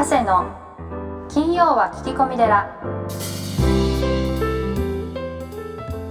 長谷の金曜は聞き込み寺。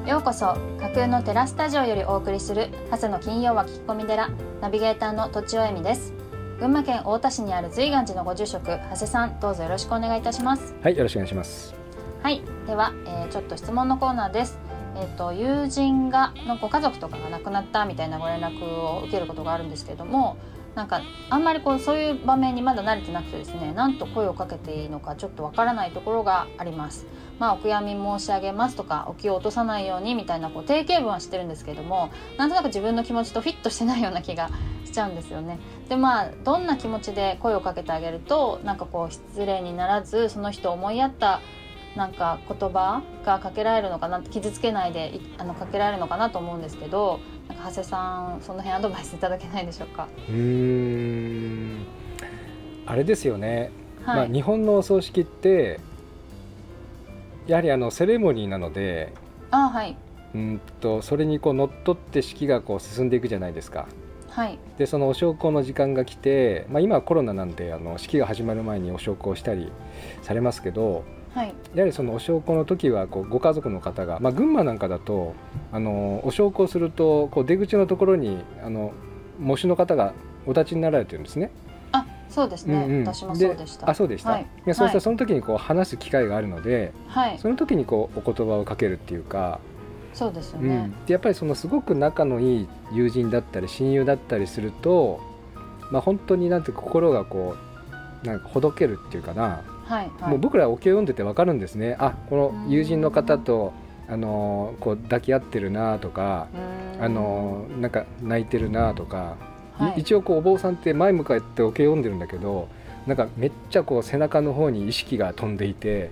ようこそ架空のテラスタジオよりお送りする長谷の金曜は聞き込み寺。ナビゲーターのとちおえみです。群馬県太田市にある随願寺のご住職長谷さんどうぞよろしくお願いいたします。はい、よろしくお願いします。はいでは、えーちょっと質問のコーナーです。えっ、と友人がのご家族とかが亡くなったみたいなご連絡を受けることがあるんですけれどもなんかあんまりこうそういう場面にまだ慣れてなくてですねなんと声をかけていいのかちょっとわからないところがあります。まあ、お悔やみ申し上げますとかお気を落とさないようにみたいなこう定型文はしてるんですけどもなんとなく自分の気持ちとフィットしてないような気がしちゃうんですよね。でまあどんな気持ちで声をかけてあげるとなんかこう失礼にならずその人を思いやったなんか言葉がかけられるのかな傷つけないであのかけられるのかなと思うんですけど長谷さんその辺アドバイスいただけないでしょうか？うーん、あれですよね。まはい、あ日本のお葬式ってやはりあのセレモニーなので、あはいうんとそれにこう乗っ取って式がこう進んでいくじゃないですか。はいでそのお焼香の時間が来て、まあ今はコロナなんであの式が始まる前にお焼香したりされますけど。はい。やはりそのお焼香の時はこうご家族の方が、まあ、群馬なんかだとあのお焼香するとこう出口のところにあの喪主の方がお立ちになられてるんですね。あそうですね、うんうん。私もそうでした。あそうでした、はい。でそうしたその時にこう話す機会があるので、はい。その時にこうお言葉をかけるっていうか、そうですよね。うん、でやっぱりそのすごく仲のいい友人だったり親友だったりすると、まあ、本当になんて心がこうなんかほどけるっていうかな、はいはい。もう僕らお経を読んでて分かるんですね。あこの友人の方とあのこう抱き合ってるなとかあのなんか泣いてるなとか、いはい。一応こうお坊さんって前向かってお経読んでるんだけどなんかめっちゃこう背中の方に意識が飛んでいて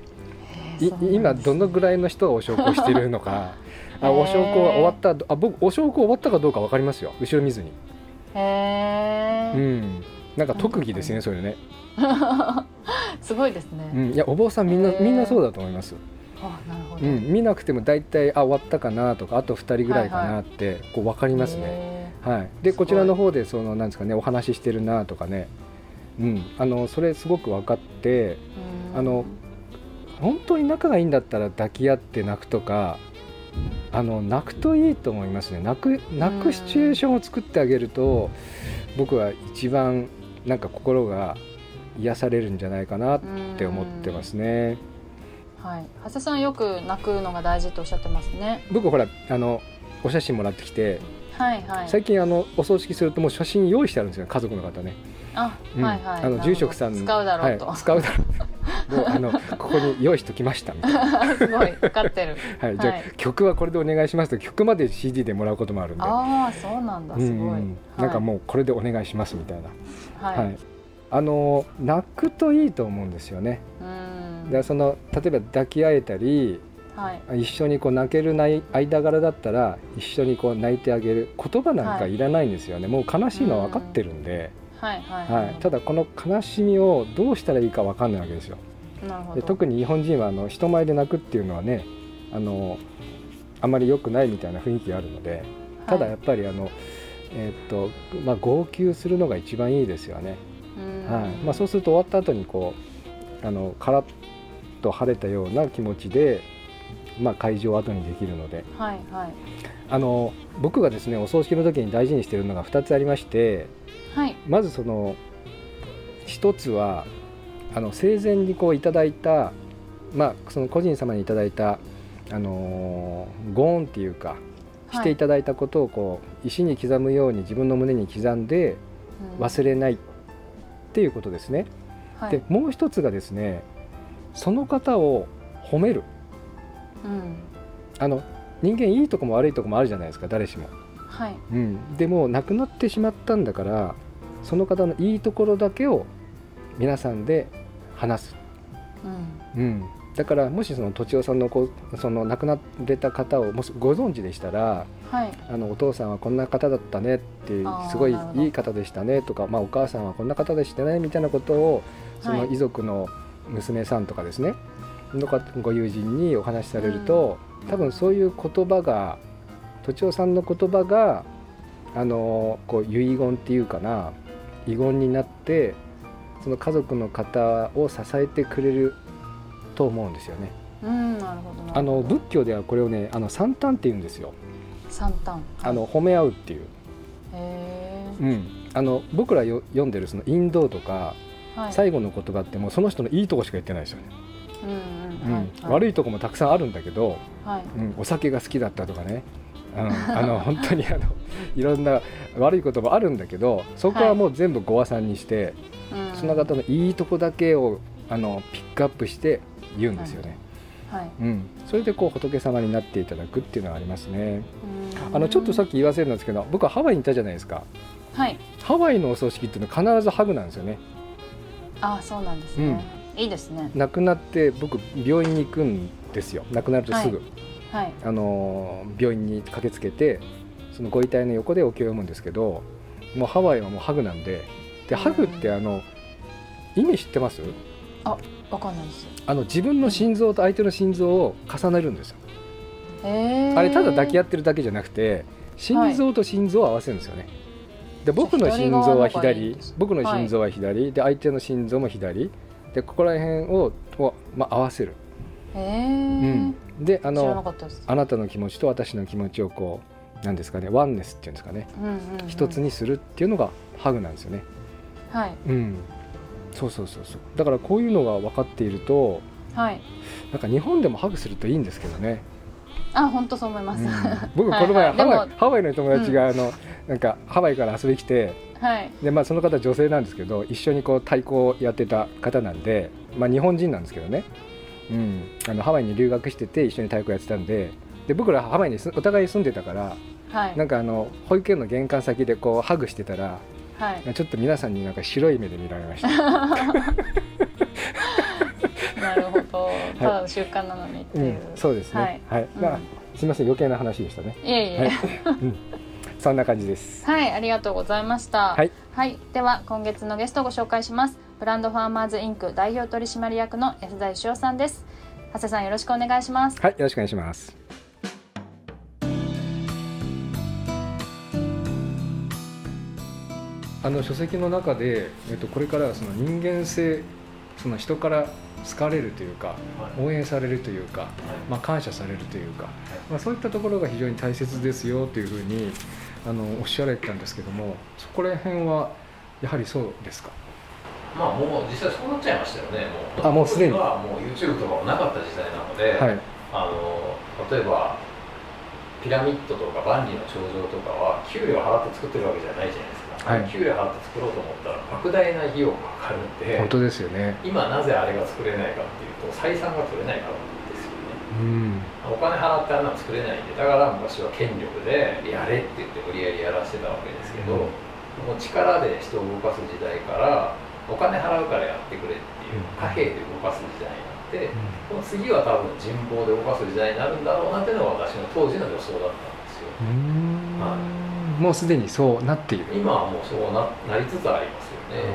今どのぐらいの人がお焼香してるのか。あお焼香は終わったあ僕お焼香終わったかどうか分かりますよ。後ろ見ずに、うん、なんか特技ですねそれね、すごいですね。うん、いやお坊さんみんなみんなそうだと思います。あなるほど。うん、見なくても大体あ終わったかなとかあと2人ぐらいかなってこう分かりますね。へはい、でこちらの方でそのなんですかねお話ししてるなとかね、うん、あのそれすごく分かってあの本当に仲がいいんだったら抱き合って泣くとかあの泣くといいと思いますね泣く泣くシチュエーションを作ってあげると僕は一番なんか心が癒されるんじゃないかなって思ってますね。はい。長谷さんよく泣くのが大事とおっしゃってますね。僕ほらあのお写真もらってきてはいはい。最近あのお葬式するともう写真用意してあるんですよ家族の方ね、あ、うんはいはい。あの住職さん使うだろうと。はい、使うだろう もうあのここに用意しときましたみたいな、すごい分かってる。はい、じゃあ、はい曲はこれでお願いしますと曲まで CD でもらうこともあるんでああ、そうなんだ。すごい。うんうんなんかもうこれでお願いしますみたいな、はい。ははいい。あの泣くといいと思うんですよね。うーん。だからその例えば抱き合えたりはい。一緒にこう泣けるない間柄だったら一緒にこう泣いてあげる。言葉なんかい。らないんですよね、もう悲しいのは分かってるんで、はいはい。はい、ただこの悲しみをどうしたらいいか分かんないわけですよ。なるほど。で特に日本人はあの人前で泣くっていうのはねあのあまり良くないみたいな雰囲気があるのでただやっぱりあの、えーっとまあ、号泣するのが一番いいですよね、はい。まあ、そうすると終わった後にこうあのカラッと晴れたような気持ちで、まあ、会場を後にできるので。はいはい。あの僕がですねお葬式の時に大事にしているのが2つありましてはい。まずその一つはあの生前にこういただいた、まあ、その個人様にいただいた、あのーご恩っていうかしていただいたことをこう石に刻むように自分の胸に刻んで忘れないっていうことですね。はい。でもう一つがですねその方を褒める。うん。あの人間いいとこも悪いとこもあるじゃないですか誰しも。はい。うん、でも亡くなってしまったんだからその方のいいところだけを皆さんで話す、うん。うん、だからもしそのとちおさんのこうその亡くなれた方をもしご存知でしたらはい。あのお父さんはこんな方だったねってすごいいい方でしたねとか、まあ、お母さんはこんな方でしたねみたいなことをそのはい遺族の娘さんとかですね、のかご友人にお話しされると、多分そういう言葉がとちおさんの言葉があのこう遺言っていうかな遺言になってそその家族の方を支えてくれると思うんですよね。うんなるほどあの仏教ではこれをねあの三端って言うんですよ。三端あの褒め合うっていう。へうん、あの僕らよ読んでるそのインドとかえ、はい、最後の言葉ってもうその人のいいとこしか言ってないですよね。うんうんはい。うん、悪いとこもたくさんあるんだけど、はい。うん、お酒が好きだったとかね、うん、あの本当にあのいろんな悪いこともあるんだけどそこはもう全部ご和算にして、うん。その方のいいとこだけをあのピックアップして言うんですよね。はい。うん、それでこう仏様になっていただくっていうのはありますね。うん。あのちょっとさっき言わせるんですけど僕はハワイにいたじゃないですか。はい。ハワイのお葬式っていうのは必ずハグなんですよね。あそうなんですね、いいですね。亡くなって僕病院に行くんですよ。亡くなるとすぐ、はい。あのー病院に駆けつけてそのご遺体の横でお経を読むんですけどもうハワイはもうハグなんででハグってあの意味知ってます？わかんないです。あの自分の心臓と相手の心臓を重ねるんですよ。へえあれただ抱き合ってるだけじゃなくて心臓と心臓を合わせるんですよね、で僕の心臓は左僕の心臓は左、で相手の心臓も左。でここら辺をを、まあ、合わせる、へえ、うん、であのあなたの気持ちと私の気持ちをこうなんですかねワンネスっていうんですかね。うんうんうん。一つにするっていうのがハグなんですよね。はい。うんそうそうそうそう。だからこういうのが分かっているとはい。なんか日本でもハグするといいんですけどね、あ本当そう思います、うん。僕この前はいはい。ハワイハワイの友達があの、なんかハワイから遊びに来てはい。で、まあ、その方女性なんですけど一緒にこう太鼓をやってた方なんで、まあ、日本人なんですけどね、うん、あのハワイに留学してて一緒に太鼓やってたんでで僕らハワイにすお互い住んでたからはい。なんかあの保育園の玄関先でこうハグしてたらはいちょっと皆さんになんか白い目で見られました。なるほどただの習慣なのにってういう、ん、そうですね。はい、まあ、すみません、余計な話でしたね。いえいえ、はい、うん、そんな感じです。はい、ありがとうございました。はい、では今月のゲストをご紹介します。ブランドファーマーズインク代表取締役の安田義雄さんです。長谷さんよろしくお願いします。はい、よろしくお願いします。あの書籍の中で、えっと、これからはその人間性その人から好かれるというか応援されるというか、まあ、感謝されるというか、まあ、そういったところが非常に大切ですよというふうにあのおっしゃられてたんですけどもそこら辺はやはりそうですか？まあもう実際そうなっちゃいましたよね。もうあもうすでに。はもう YouTube とかもなかった時代なので、はい。あの例えばピラミッドとか万里の長城とかは給料払って作ってるわけじゃないじゃないですか、はい。給料払って作ろうと思ったら莫大な費用がかかるんで本当ですよね。今なぜあれが作れないかっていうと採算が取れないからですよね。うん。お金払ってあんなの作れないんでだから昔は権力でやれって言って無理やりやらせてたわけですけど、うん。もう力で人を動かす時代からお金払うからやってくれっていう貨幣で動かす時代になって、この次は多分人望で動かす時代になるんだろうなっていうのが私の当時の予想だったんですよ。うん。はもうすでにそうなっている。今はもうそうななりつつありますよね。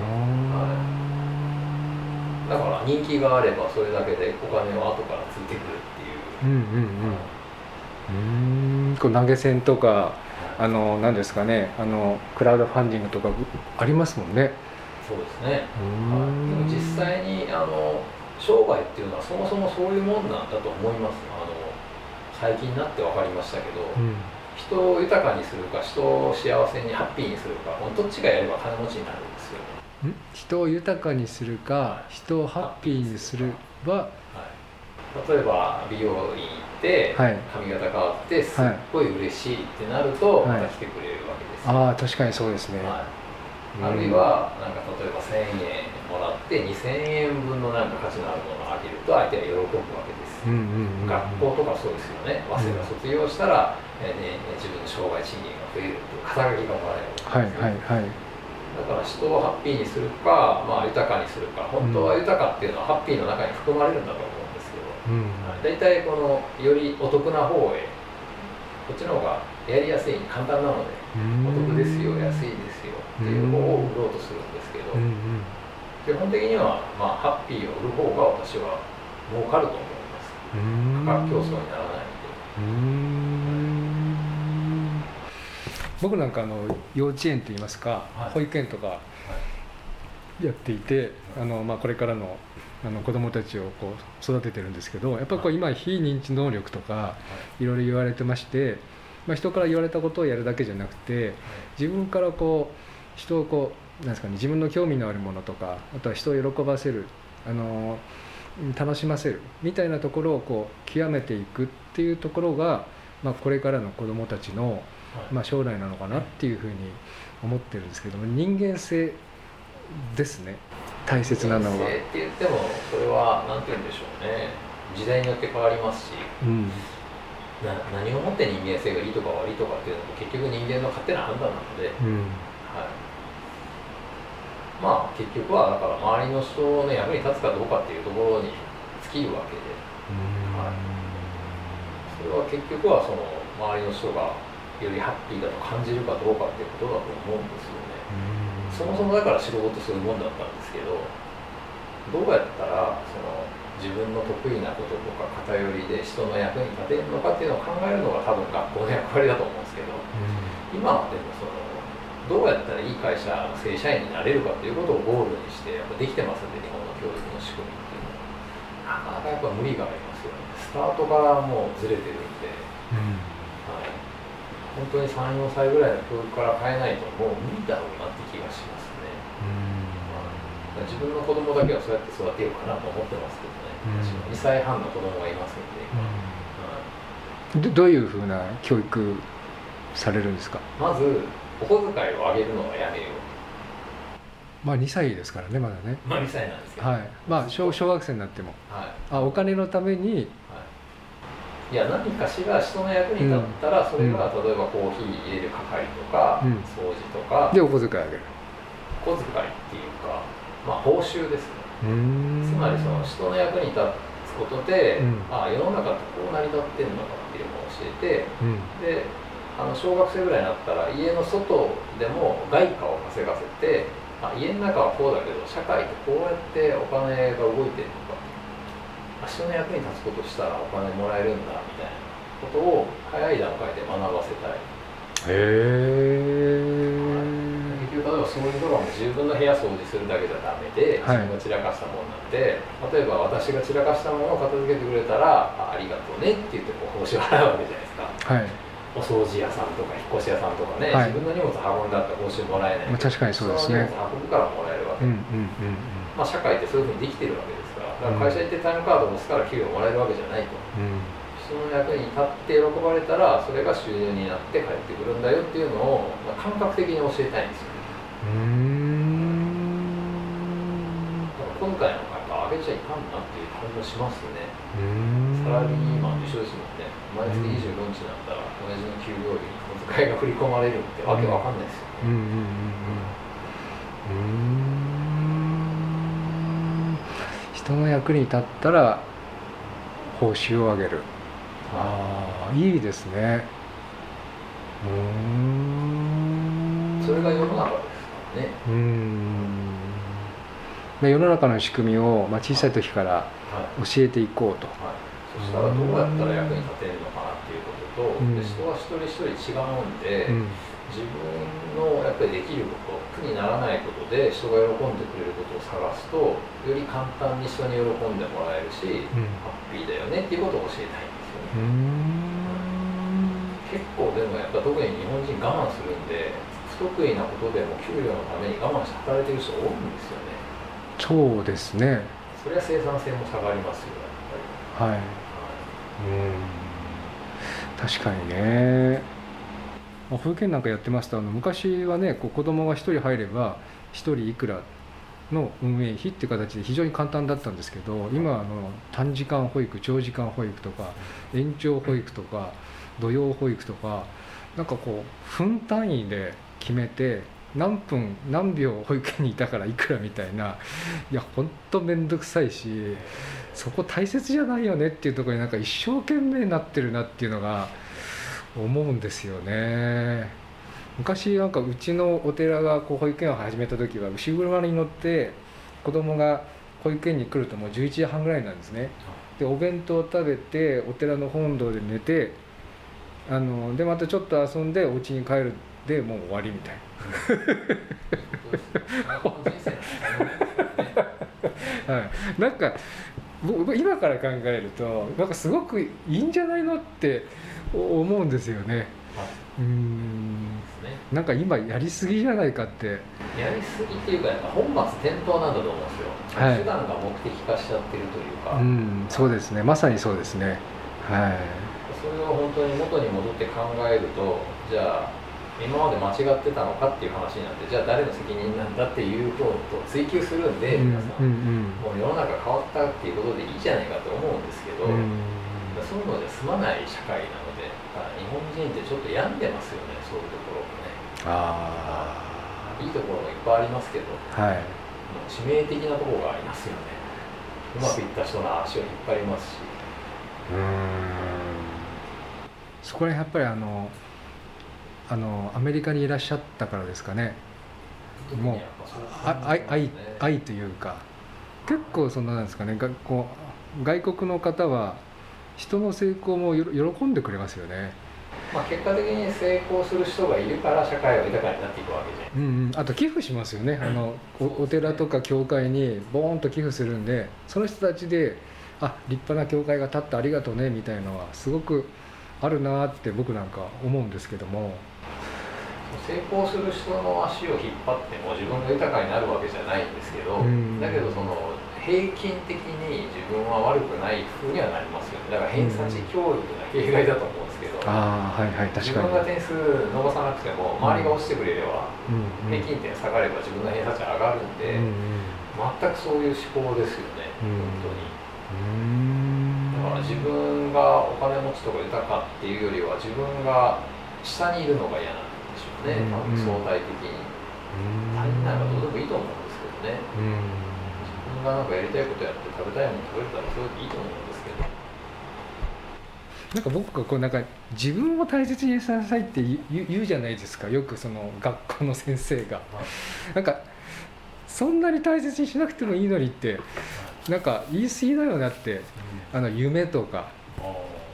だから人気があればそれだけでお金は後からついてくるっていう。うんうんうんうん。こう投げ銭とかあの何ですかね。あのクラウドファンディングとかありますもんね。そうですね。うはい、でもん実際にあの商売っていうのはそもそもそういうもんなんだと思います。あの最近になって分かりましたけど、うん人を豊かにするか人を幸せにハッピーにするかどっちがやれば金持ちになるんですよ、ん？人を豊かにするか人をハッピーにするは？はい、例えば美容院行ってはい。髪型変わってすっごい嬉しいってなるとはい。また来てくれるわけですよ、ああ確かにそうですね、はい、あるいはなんか例えば1000円もらって2000円分のなんか価値のあるものをあげると相手は喜ぶわけです、うんうんうん。うん学校とかそうですよね。早稲田卒業したら、えーね、自分の障害賃金が増えるっていう肩書きがもらえるはいわけですよ。はいはいだから人をハッピーにするか、まあ、豊かにするか本当は豊かっていうのはハッピーの中に含まれるんだと思うんですけど、うん。大体このよりお得な方へこっちの方がやりやすい簡単なのでお得ですよ安いですよっていう方を売ろうとするんですけど、うんうん基本的には、まあ、ハッピーを売る方が私は儲かると思うん価格競争にならないん。で。僕なんかあの幼稚園といいますか、はい。保育園とかやっていてあの、まあ、これからのあの子どもたちをこう育ててるんですけどやっぱりこう今非認知能力とかい。ろいろ言われてまして、まあ、人から言われたことをやるだけじゃなくて自分からこう人をこうなんですかね自分の興味のあるものとかあとは人を喜ばせるあの楽しませるみたいなところをこう極めていくっていうところが、まあ、これからの子どもたちの、まあ、将来なのかなっていうふうに思ってるんですけども人間性ですね。大切なのは。人間。性って言ってもそれは何て言うんでしょうね。時代によって変わりますし。うん。な何をもって人間性がいいとか悪いとかっていうのも結局人間の勝手な判断なので、うん。はい、まあ結局はだから周りの人の役に立つかどうかっていうところに尽きるわけではい。それは結局はその周りの人がよりハッピーだと感じるかどうかっていうことだと思うんですよね。そもそもだから仕事ってそういうもんだったんですけどどうやったらその自分の得意なこととか偏りで人の役に立てるのかっていうのを考えるのが多分学校の役割だと思うんですけど今はでもそのどうやったらいい会社の正社員になれるかっていうことをゴールにしてやっぱできてますんで日本の教育の仕組みっていうのは。なかなかやっぱ無理がありますよね。スタートからもうずれてるんで、はい、本当に34歳ぐらいの教育から変えないともう無理だろうなって気がしますね。自分の子供だけはそうやって育てようかなと思ってますけどね、私も2歳半の子供がいますんで、はい。どどういうふうな教育されるんですか？まずお小遣いを上げるのはやめよう。まあ2歳ですからねまだね。まあ2歳なんですけど、はい。まあ小小学生になっても。はい。あお金のために。い。や何かしら人の役に立ったら、それが例えばコーヒー入れる係とか、うん。掃除とか。でお小遣いあげる。小遣いっていうかまあ報酬ですね。つまりその人の役に立つことで、うん。ああ世の中ってこう成り立ってんのかっていうのを教えてうん。であの小学生ぐらいになったら家の外でも外貨を稼がせてあ家の中はこうだけど社会ってこうやってお金が動いてるのか。あ人の役に立つことしたらお金もらえるんだみたいなことを早い段階で学ばせたい。へえ結局例えばそういうとこも自分の部屋掃除するだけじゃダメで、はい。自分が散らかしたものなんで例えば私が散らかしたものを片付けてくれたらあありがとうねって言ってこう報酬を払うわけじゃないですか。はい、お掃除屋さんとか引っ越し屋さんとかね、はい。自分の荷物運んだって報酬もらえない。まあ、確かにそうですね。人の荷物運ぶからもらえるわけ、うんうんうん。まあ、社会ってそういうふうにできてるわけですからだから会社行ってタイムカードを押すから給料もらえるわけじゃないと。うん人の役に立って喜ばれたらそれが収入になって帰ってくるんだよっていうのを、まあ、感覚的に教えたいんですようーんだから今回の方上げちゃいかんなっていう感じがしますね。サラリーマンと一緒ですもんね。毎月25日になったら親父の給料日に小遣いが振り込まれるってわけわかんないですよね、うんうんうんうんうーん。人の役に立ったら報酬を上げる。ああいいですね。うーん。それが世の中ですからね。うーんで世の中の仕組みを、まあ、小さい時からはい。教えていこうと。はい、そしたらどうやったら役に立てるのかなっていうことと、うん。で人は一人一人違うんで、うん。自分のやっぱりできること苦にならないことで人が喜んでくれることを探すとより簡単に人に喜んでもらえるし、うん。ハッピーだよねっていうことを教えたいんですよね、結構でもやっぱ特に日本人我慢するんで不得意なことでも給料のために我慢して働いてる人多いんですよねそうですね。それは生産性も下がりますよ。やっぱり、はい。はいうん。確かにね。まあ保育園なんかやってますとあの昔はねこう子供が1人入れば1人いくらの運営費っていう形で非常に簡単だったんですけど今あの短時間保育長時間保育とか延長保育とか土曜保育とかなんかこう分単位で決めて何分何秒保育園にいたからいくらみたいな。いやほんと面倒くさいしそこ大切じゃないよねっていうところになんか一生懸命なってるなっていうのが思うんですよね。昔なんかうちのお寺がこう保育園を始めた時は牛車に乗って子供が保育園に来るともう11時半ぐらいなんですね。でお弁当を食べてお寺の本堂で寝てあのでまたちょっと遊んでお家に帰るっでもう終わりみたいな。はい、なんか僕今から考えるとなんかすごくいいんじゃないのって思うんですよね。うん。なんか今やりすぎじゃないかって。やりすぎっていうかやっぱ本末転倒なんだと思うんですよ、はい、手段が目的化しちゃってるというか。うんそうですね。まさにそうですね。はい。それを本当に元に戻って考えるとじゃあ今まで間違ってたのかっていう話になってじゃあ誰の責任なんだっていうことを追求するんで、皆さん、もう世の中変わったっていうことでいいじゃないかと思うんですけど、そういうので済まない社会なので日本人ってちょっと病んでますよねそういうところもね。ああいいところもいっぱいありますけど、はい、もう致命的なところがありますよね。うまくいった人の足を引っ張りますし。うん。そこらやっぱりあのあのアメリカにいらっしゃったからですかね。もう愛愛愛というか。結構そのなんですかね。学校外国の方は人の成功も喜んでくれますよね。まあ、結果的に成功する人がいるから社会は豊かになっていくわけで、うんうん、あと寄付しますよね。あのおお寺とか教会にボーンと寄付するんでその人たちであ立派な教会が建ってありがとうねみたいのはすごくあるなって僕なんか思うんですけども成功する人の足を引っ張っても自分が豊かになるわけじゃないんですけど、うん、だけどその平均的に自分は悪くない風にはなりますよね。だから偏差値教育が弊害だと思うんですけど、あはいはい自分が点数伸ばさなくても周りが落ちてくれれば、平均点下がれば自分の偏差値上がるんで、全くそういう思考ですよね、本当に。だから自分がお金持ちとか豊かっていうよりは自分が下にいるのが嫌なんね、多分相対的に。他人なんかどうでもいいと思うんですけどね。分がなんかやりたいことやって食べたいもの食べれたらそれでいいと思うんですけど。なんか僕がこうなんか自分を大切にしなさいって言うじゃないですか。よくその学校の先生が、なんかそんなに大切にしなくてもいいのにってなんか言い過ぎだよなって、あの夢とか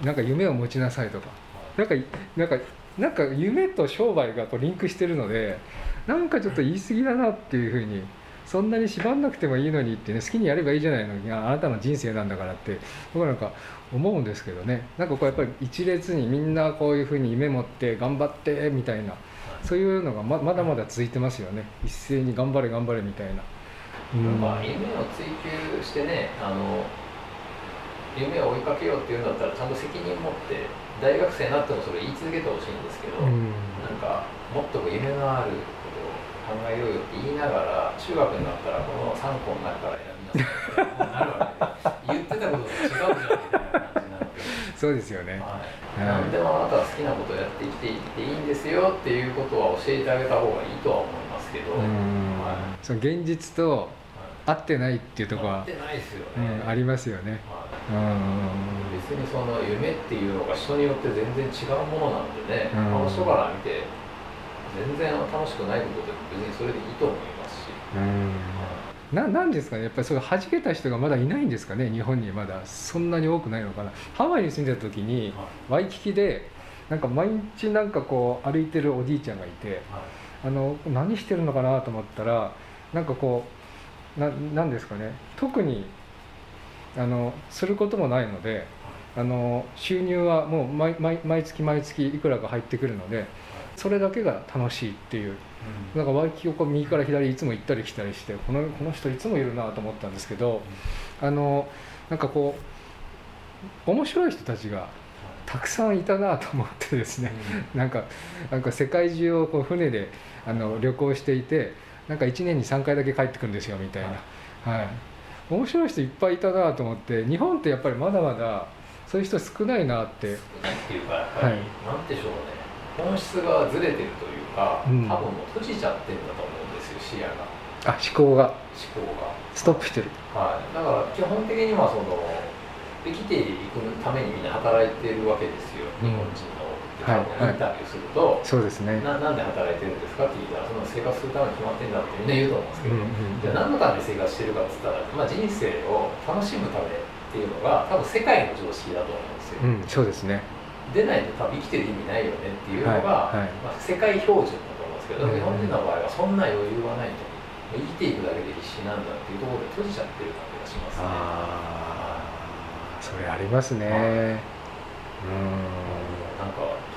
なんか夢を持ちなさいとか。なんかなんかなんか夢と商売がこうリンクしてるのでなんかちょっと言い過ぎだなっていうふうにそんなに縛んなくてもいいのにってね好きにやればいいじゃないのにあなたの人生なんだからって僕なんか思うんですけどね。なんかこうやっぱり一列にみんなこういうふうに夢持って頑張ってみたいなそういうのがままだまだ続いてますよね。一斉に頑張れ頑張れみたいな。うん、まあ、夢を追求してねあの夢を追いかけようっていうんだったらちゃんと責任持って大学生になってもそれ言い続けてほしいんですけど、うん、なんかもっと夢のある考えようよって言いながら中学になったらこの3個の中から選びなさいなるわけで 言ってたことが違うじゃんみたいな感じになってそうですよね、はい、何でもあなたは好きなことをやって生きていっていいんですよっていうことは教えてあげた方がいいとは思いますけど、はい、その現実と合ってないっていうところは、合ってないですよね、うん、ありますよね、はい、別にその夢っていうのが人によって全然違うものなんでね、あの人から見て全然楽しくないことで別にそれでいいと思いますし。うん。ななんですかねやっぱりそれ弾けた人がまだいないんですかね日本にまだそんなに多くないのかな。ハワイに住んでた時に、ワイキキでなんか毎日なんかこう歩いてるおじいちゃんがいて、はい、あの何してるのかなと思ったらなんかこうななんですかね特にあのすることもないのであの収入はもう毎毎月毎月いくらか入ってくるのでそれだけが楽しいっていう、うん、なんかワイキキをこう右から左いつも行ったり来たりしてこのこの人いつもいるなと思ったんですけど、うん、あのなんかこう面白い人たちがたくさんいたなと思ってですね、うん、なんかなんか世界中をこう船であの旅行していてなんか1年に3回だけ帰ってくるんですよみたいな、はい、面白い人いっぱいいたなと思って日本ってやっぱりまだまだそういう人少ないなって。少ないっていうかやっぱり、はい、なんでしょうね。本質がずれてるというか、うん、多分もう閉じちゃってるんだと思うんですよ視野が。あ思考が。思考が。ストップしてる。はい。だから基本的にはその生きていくためにみんな働いてるわけですよ、日本人のはい、インタビューすると、はい、そうですね。ななんで働いてるんですかって聞いたらその生活するために決まってんだってみんな言うと思うんですけど、うんうん、じゃあ何のために生活してるかっつったら、まあ、人生を楽しむためっていうのが多分世界の常識だと思うんですよ、うん、そうですね。出ないと多分生きてる意味ないよねっていうのが、はいはい、まあ、世界標準だと思うんですけど、うん、日本人の場合はそんな余裕はないと。生きていくだけで必死なんだっていうところで閉じちゃってる感じがしますね。それありますね。なん。か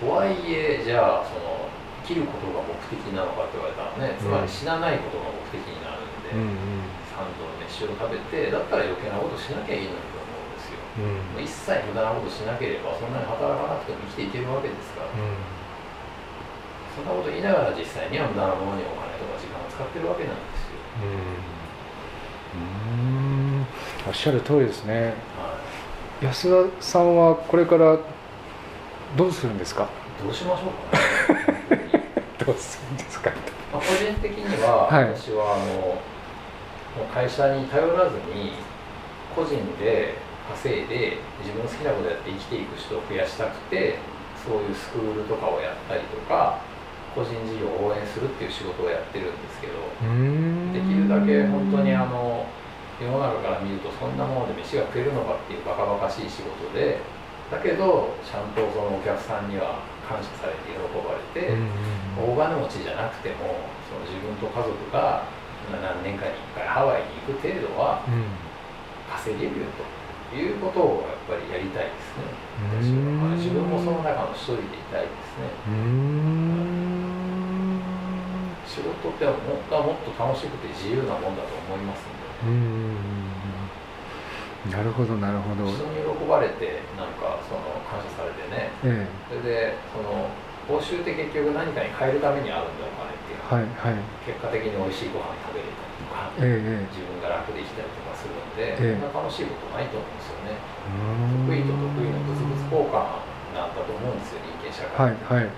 とはいえじゃあその生きることが目的なのかって言われたらねつまり死なないことが目的になるんで、うんうん。三度の飯を食べてだったら余計なことしなきゃいいのにと思うんですよ。うん。一切無駄なことしなければそんなに働かなくても生きていけるわけですから、そんなこと言いながら実際には無駄なものにお金とか時間を使ってるわけなんですよ、うん。うん。おっしゃる通りですね。はい、安田さんはこれからどうするんですか？どうしましょうか どうするんですか？まあ、個人的には、はい。私はあのもう会社に頼らずに個人で稼いで自分の好きなことやって生きていく人を増やしたくてそういうスクールとかをやったりとか個人事業を応援するっていう仕事をやってるんですけどできるだけ本当にあの世の中から見るとそんなもので飯が食えるのかっていうバカバカしい仕事でだけどちゃんとそのお客さんには感謝されて喜ばれて、大金持ちじゃなくてもその自分と家族が何年かに1回ハワイに行く程度は稼げるよということをやっぱりやりたいですね。私は、まあ自分もその中の一人でいたいですね。仕事ってもっと楽しくて自由なもんだと思いますんでなるほどなるほど。人に喜ばれてなんかその感謝されてね。えそれでその報酬って結局何かに変えるためにあるんだお金っていうのははいはい。結果的に美味しいご飯食べれたりとかええ自分が楽できたりとかするので、ええ。そんな楽しいことないと思うんですよね。う得意と得意の物々交換なんだと思うんですよ人間社会。はいはい。はい。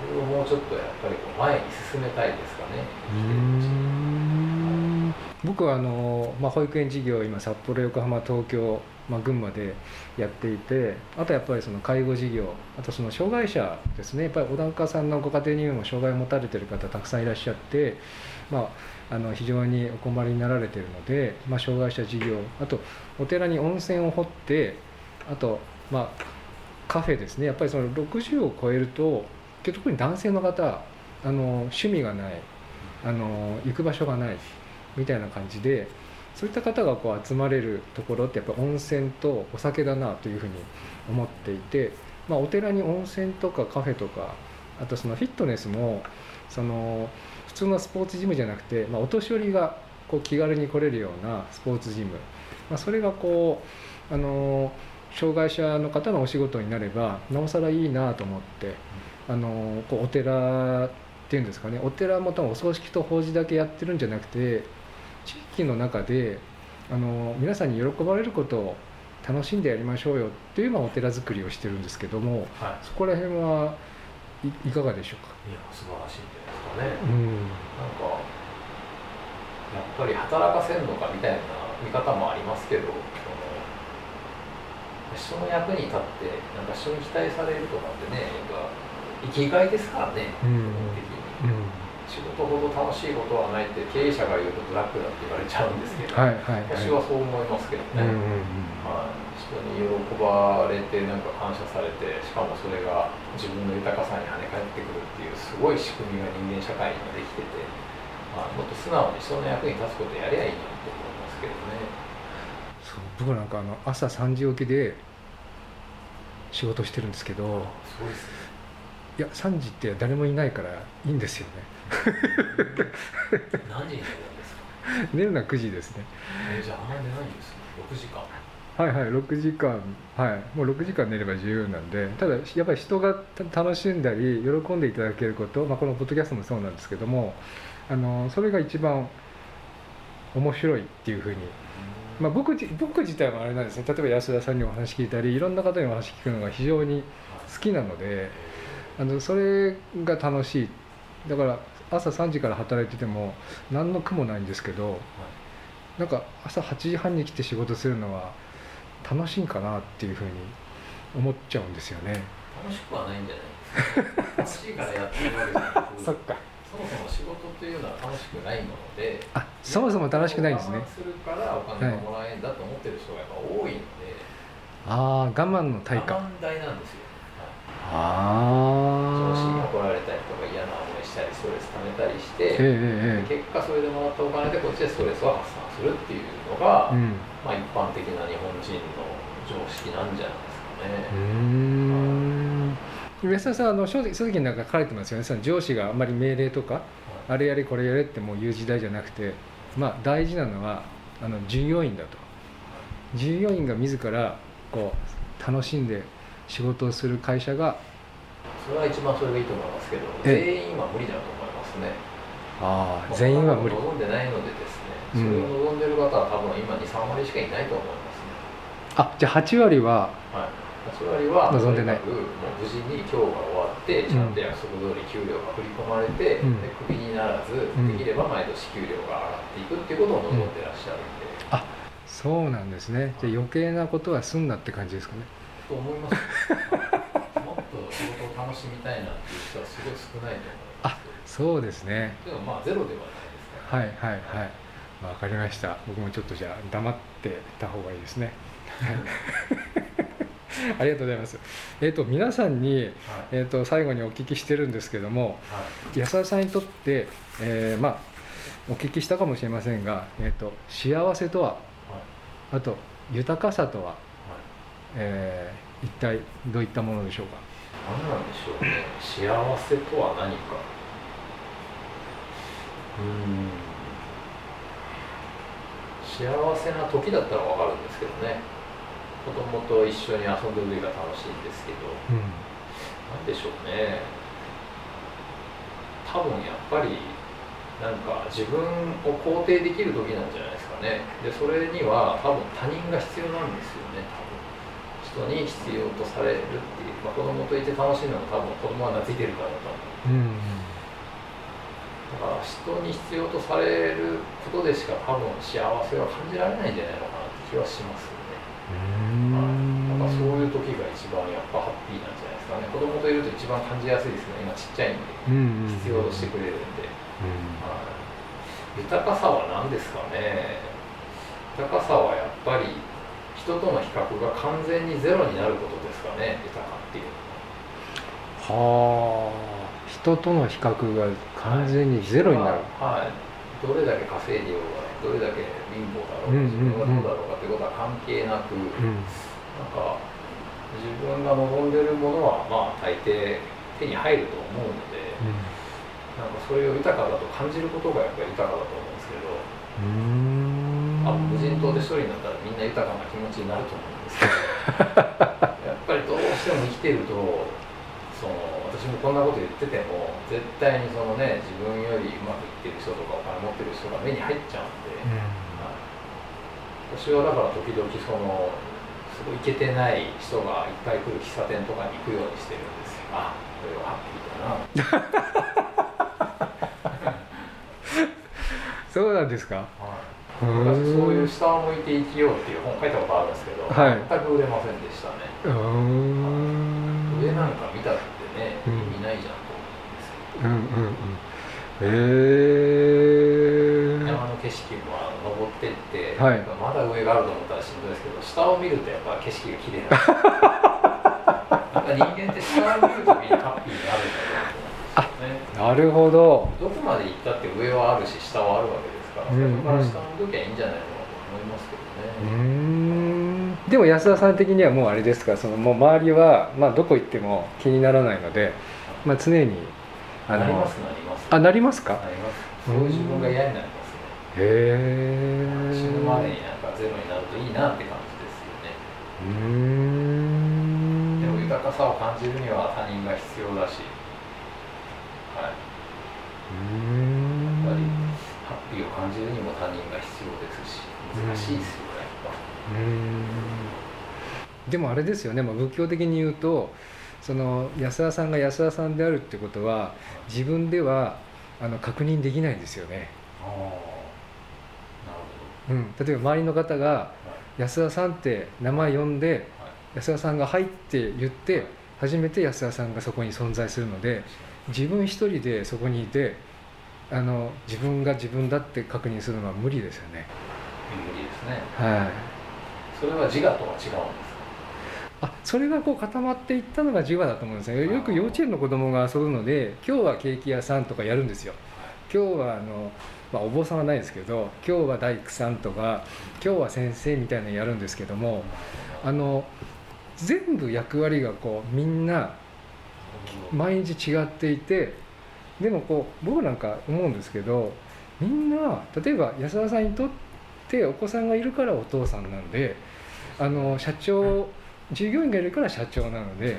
それをもうちょっとやっぱりこう前に進めたいですかね。う生きてるうちにん僕はあの、まあ、保育園事業を今札幌横浜東京、まあ、群馬でやっていてあとやっぱりその介護事業あとその障害者ですね。やっぱり小高さんのご家庭にも障害を持たれてる方たくさんいらっしゃって、まあ、あの非常にお困りになられてるので、まあ、障害者事業あとお寺に温泉を掘ってあと、まあ、カフェですね。やっぱりその60を超えると特に男性の方あの趣味がないあの行く場所がない。みたいな感じでそういった方がこう集まれるところってやっぱ温泉とお酒だなというふうに思っていて、まあ、お寺に温泉とかカフェとかあとそのフィットネスもその普通のスポーツジムじゃなくて、まあ、お年寄りがこう気軽に来れるようなスポーツジム、まあ、それがこうあの障害者の方のお仕事になればなおさらいいなと思ってあのこうお寺っていうんですかねお寺も多分お葬式と法事だけやってるんじゃなくて地域の中であの皆さんに喜ばれることを楽しんでやりましょうよっていう、まあ、お寺作りをしてるんですけどもはい。そこら辺はいいかがでしょうか、いや素晴らしいんじゃないですかね。うん。なんかやっぱり働かせるのかみたいな見方もありますけど人の役に立ってなんか人に期待されるとかってねやっぱ生きがいですからねうん。基本的に。うん仕事ほど楽しいことはないって経営者が言うとブラックだって言われちゃうんですけど、はいはいはい。私はそう思いますけどね、うんうんはい、人に喜ばれてなんか感謝されてしかもそれが自分の豊かさに跳ね返ってくるっていうすごい仕組みが人間社会にはできてて、まあ、もっと素直に人の役に立つことやりゃいいなと思いますけどね。そう僕なんかあの朝3時起きで仕事してるんですけどすごいですね。いや3時って誰もいないからいいんですよね何時に寝るんですか？寝るのは9時ですね。えじゃああんまり寝ないんですね。6時間。はいはい6時間。はい。もう6時間寝れば十分なんでただやっぱり人がた楽しんだり喜んでいただけること、まあ、このポッドキャストもそうなんですけどもあのそれが一番面白いっていうふうに、まあ、僕自僕自体はあれなんですね。例えば安田さんにお話聞いたりいろんな方にお話聞くのが非常に好きなのであのそれが楽しい。だから朝3時から働いてても何の苦もないんですけどなんか朝8時半に来て仕事するのは楽しいんかなっていうふうに思っちゃうんですよね。楽しくはないんじゃない？ですか楽しいからやってるわけじゃなくか。そもそも仕事というのは楽しくないものであそもそも楽しくないんですね。するからお金がもらえるんだと思ってる人がやっぱ多いので、ああ我慢の対価。我慢大なんですよ、はい。上司にあ怒られたりとか嫌な思いしたりすストレス溜めたりして、えええ結果それでもらったお金でこっちでストレスを発散するっていうのが、えうん。まあ、一般的な日本人の常識なんじゃないですかうーね。ん。安田さんあの書籍書籍の中で書いてますよね。その上司があんまり命令とかあれやれこれやれってもう言う時代じゃなくてまあ大事なのはあの従業員だと。従業員が自らこう楽しんで仕事をする会社がそれは一番それがいいと思いますけど、え全員は無理だと思いますね。ああ全員は無理。望んでないのでですね、うん。それを望んでる方は多分今2、3割しかいないと思いますね。あじゃあ8割ははい。8割は望んでない。もう無事に今日が終わって、ちゃんと約束通り給料が振り込まれて、うん。でクビにならず、ん。できれば毎年給料が上がっていくっていうことを望んでらっしゃるんで、そうなんですね。じゃあ余計なことはすんなって感じですかね。と思います仕事を楽しみたいなっていう人はすごい少ないと思います。そうですね。でもまあゼロではないですから、はいはいはい。わかりました。僕もちょっとじゃあ黙ってた方がいいですね。はい。ありがとうございます。えっ、と皆さんに、はい。えー、と最後にお聞きしてるんですけどもはい。安田さんにとって、えーまあお聞きしたかもしれませんが、えー、と幸せとははい。あと豊かさとは、はい。えー一体どういったものでしょうか？何なんでしょうね。幸せとは何か。うん。幸せな時だったら分かるんですけどね。子供と一緒に遊んでる時が楽しいんですけど。うん何でしょうね。多分やっぱりなんか自分を肯定できる時なんじゃないですかね。でそれには多分他人が必要なんですよね。人に必要とされるっていう、まあ、子供といて楽しいのも多分子供は懐いてるからだと思う。うんだから人に必要とされることでしか多分幸せは感じられないんじゃないのかなって気はしますよね。うん。だからそういう時が一番やっぱハッピーなんじゃないですかね。子供といると一番感じやすいですね。今ちっちゃいんで。うん。必要としてくれるんで、うん。はい、豊かさは何ですかね。豊かさはやっぱり人との比較が完全にゼロになることですかね豊かっていうのは。はあ。人との比較が完全にゼロになる、はい、どれだけ稼いでようがどれだけ貧乏だろうがうんうんうん。自分がどうだろうかってことは関係なく、うん。なんか自分が望んでるものはまあ大抵手に入ると思うので、なんかそれを豊かだと感じることがやっぱり豊かだと思うんですけど、うんあ無人島で一人になったらみんな豊かな気持ちになると思うんです。け どやっぱりどうしても生きてるとその私もこんなこと言ってても絶対にそのね自分よりうまくいってる人とかお金持ってる人が目に入っちゃうんで、はい。私はだから時々そのすごいイケてない人がいっぱい来る喫茶店とかに行くようにしてるんですよ。あこれはハッピーだな。そうなんですか？はい、そういう下を向いて生きようっていう本書いたことあるんですけど、はい。全く売れませんでしたね。上なんか見たってね、うん意味ないじゃんと思うんですうんうんうん。へえけど、山の景色もあの登ってって、はい。まだ上があると思ったらしんどいですけど下を見るとやっぱ景色が綺麗な。ん なんか人間って下を見るときにハッピーになるんだと思うんですよね。なるほど。どこまで行ったって上はあるし下はあるわけですから、うん最初から下を見ときゃいいんじゃないのかと思いますけどね、ん。でも安田さん的にはもうあれですかそのもう周りは、まあ、どこ行っても気にならないので、まあ、常にあなりのますなります。あなりますか？なります。そういう自分が嫌になりますね。へえ死ぬまでになんかゼロになるといいなって感じですよね。うーん。でも豊かさを感じるには他人が必要だし。はい。うーん。やっぱりハッピーを感じるにも他人が必要ですし難しいですよやっぱ。でもあれですよね、まあ、仏教的に言うとその安田さんが安田さんであるってことは自分ではあの確認できないんですよね、なるうん、例えば周りの方がほ安田さんって名前呼んで安田さんが「はい」って言って初めて安田さんがそこに存在するので自分一人でそこにいてあの自分が自分だって確認するのは無理ですよね。無理ですね。はい。それは自我とは違うんですか？あそれがこう固まっていったのが10話だと思うんですよ。よく幼稚園の子供が遊ぶので今日はケーキ屋さんとかやるんですよ。今日はあの、まあ、お坊さんはないですけど今日は大工さんとか今日は先生みたいなのやるんですけどもあの全部役割がこうみんな毎日違っていてでもこう僕なんか思うんですけどみんな例えば安田さんにとってお子さんがいるからお父さんなんであの社長従業員がいるから社長なので,、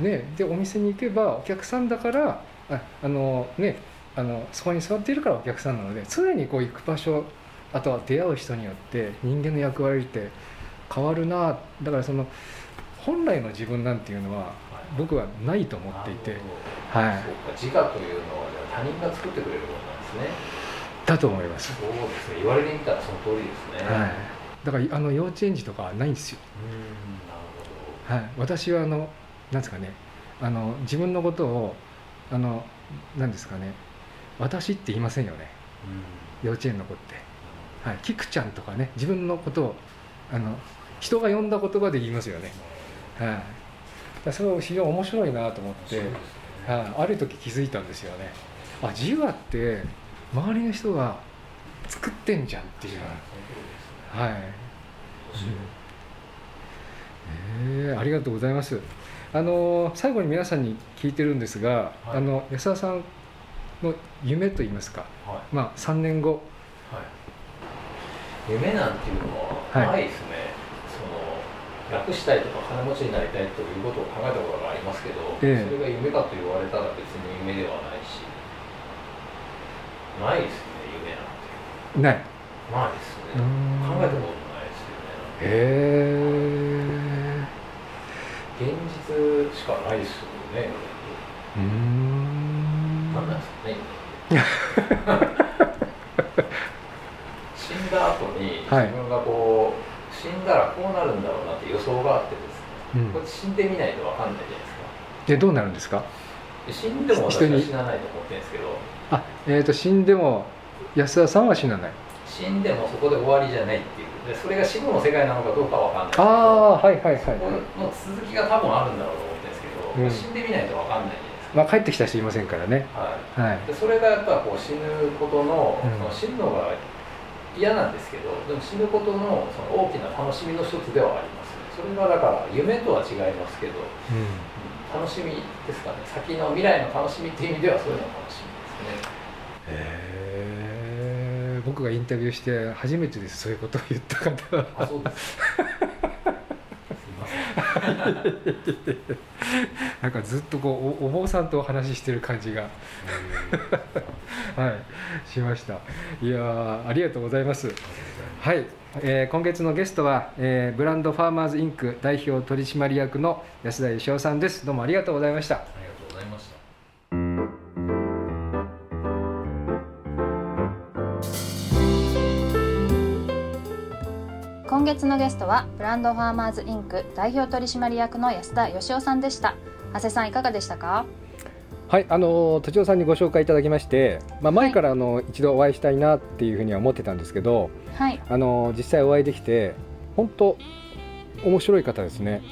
ね、でお店に行けばお客さんだからああの、ね、あのそこに座っているからお客さんなので常にこう行く場所あとは出会う人によって人間の役割って変わるな。だからその本来の自分なんていうのは僕はないと思っていて、はい、自我というのは他人が作ってくれるものなんですね。だと思います、そうですね。言われてみたらその通りですね。はい、だからあの幼稚園児とかはないんですよ、うんなるはい、私はあのなんですかねあの自分のことをあのなんですかね私って言いませんよね。ほど幼稚園の子って、はい、キクちゃんとかね自分のことをあの人が呼んだ言葉で言いますよね、はい、それを非常に面白いなと思って、ね。はい、ある時気づいたんですよね。あ自我って周りの人が作ってんじゃんっていう。はい。えー。ありがとうございます。あの最後に皆さんに聞いてるんですが、はい。あの安田さんの夢といいますか、はい。まあ、3年後。はい、夢なんていうのははい。ないですね、楽したいとか金持ちになりたいということを考えたことがありますけど、ええ。それが夢かと言われたら別に夢ではないしないですね夢なんて。ない。ないですね。考えたこともないですよねへえ。現実しかないですよねうーん。何なんですかね 死んだ後に自はい。分がこう、死んだらこうなるんだろうなって予想があってですね。うん。これ死んでみないと分かんないじゃないですか。でどうなるんですか？で死んでも私は死なないと思ってるんですけど。あえっ、と死んでも安田さんは死なない。死んでもそこで終わりじゃないっていう。でそれが死後の世界なのかどうかは分かんない。あどあはいはいはい。の続きが多分あるんだろうと思ってるんですけど、うん。死んでみないと分かんないじゃないですまあ帰ってきた人いませんからね。か、はい、はい。でそれがやっぱこう死ぬことの,、うん。その死ぬのが嫌なんですけどでも死ぬことのその大きな楽しみの一つではありますね。それがだから夢とは違いますけどうん。楽しみですかね。先の未来の楽しみっていう意味ではそういうのが楽しみですね。へえ僕がインタビューして初めてですそういうことを言った方は。あそうです なんかずっとこうおお坊さんとお話ししてる感じが。はい。しました。いやありがとうございます。はい、えー今月のゲストは、えーブランドファーマーズインク代表取締役の安田義雄さんです。どうもありがとうございました。ありがとうございました。今月のゲストはブランドファーマーズインク代表取締役の安田義雄さんでした。長谷さんいかがでしたか？はい、あの土地さんにご紹介いただきまして、まあ、前からあの、一度お会いしたいなっていうふうには思ってたんですけどはい。あの実際お会いできて本当面白い方ですね。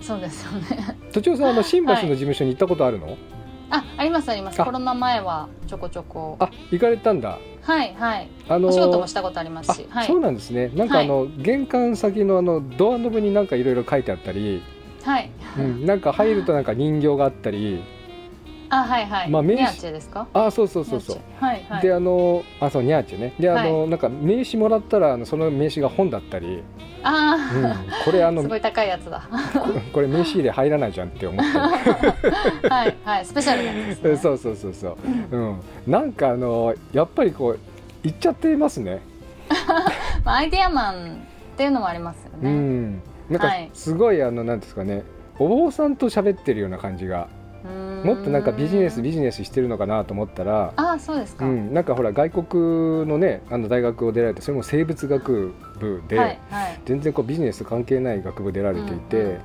そうですよね。土地さんあの新橋のはい事務所に行ったことあるの、あありますあります。あ。コロナ前はちょこちょこ。あ行かれたんだはいはい。あのお仕事もしたことありますしあ、はい。そうなんですね。なんかあの、玄関先のあのドアノブになんかいろいろ書いてあったり、はい。うん、なんか入るとなんか人形があったりあはいはい。まあ名刺。あそうそうそうそう。はいはい。であのあそうニャーチェね。であの、なんか名刺もらったらあのその名刺が本だったり、あうん。あ、これあの すごい高いやつだ。ここれ名刺入れ入らないじゃんって思って。はいはい。スペシャルなやつです、ね、そうそうそうそう、うん、なんかあのやっぱりこう言っちゃってますね。まあ、アイデアマンっていうのもありますようね、ん。なんかはい。すごいあのなんですかね。お坊さんと喋ってるような感じがもっとなんかビジネスビジネスしてるのかなと思ったら、ああそうですか、うん、なんかほら外国のねあの大学を出られてそれも生物学部で、はいはい。全然こうビジネス関係ない学部出られていて、うんうん。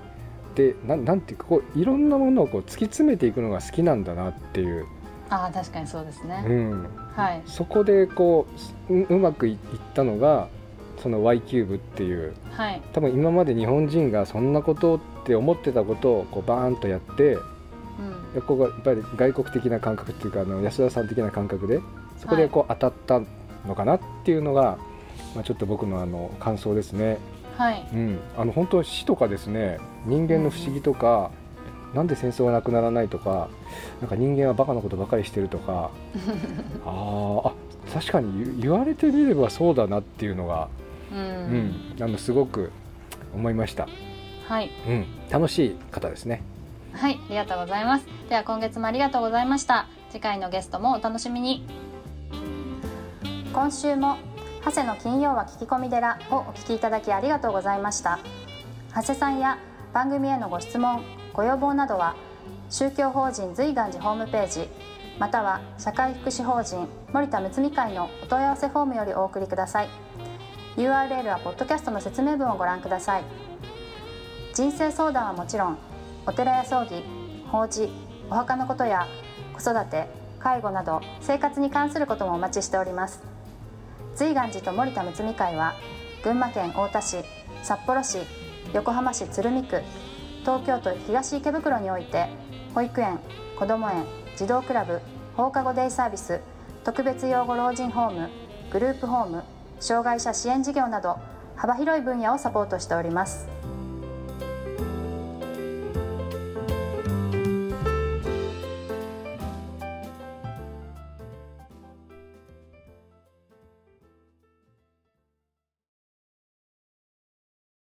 でなんなんていうかこういろんなものをこう突き詰めていくのが好きなんだなっていう、ああ確かにそうですね、うん、はい。そこでこうううまくいいったのがその Y キューブっていうはい。多分今まで日本人がそんなことって思ってたことをこうバーンとやってここがやっぱり外国的な感覚っていうかあの安田さん的な感覚でそこでこう当たったのかなっていうのが、まあ、ちょっと僕のあの感想ですね。はい。うん、あの本当死とかですね人間の不思議とか、なんで戦争がなくならないとかなんか人間はバカなことばかりしてるとか あーあ確かに言言われてみればそうだなっていうのが、うん、うん、あのすごく思いました、はい。うん、楽しい方ですねはいありがとうございます。では今月もありがとうございました。次回のゲストもお楽しみに。今週も長谷の金曜は聞き込み寺をお聞きいただきありがとうございました。長谷さんや番組へのご質問ご要望などは宗教法人随願寺ホームページまたは社会福祉法人森田睦美会のお問い合わせフォームよりお送りください。URL はポッドキャストの説明文をご覧ください。人生相談はもちろんお寺や葬儀法事お墓のことや子育て介護など生活に関することもお待ちしております。随願寺と森田睦美会は群馬県太田市札幌市横浜市鶴見区東京都東池袋において保育園こども園児童クラブ放課後デイサービス特別養護老人ホームグループホーム障害者支援事業など幅広い分野をサポートしております。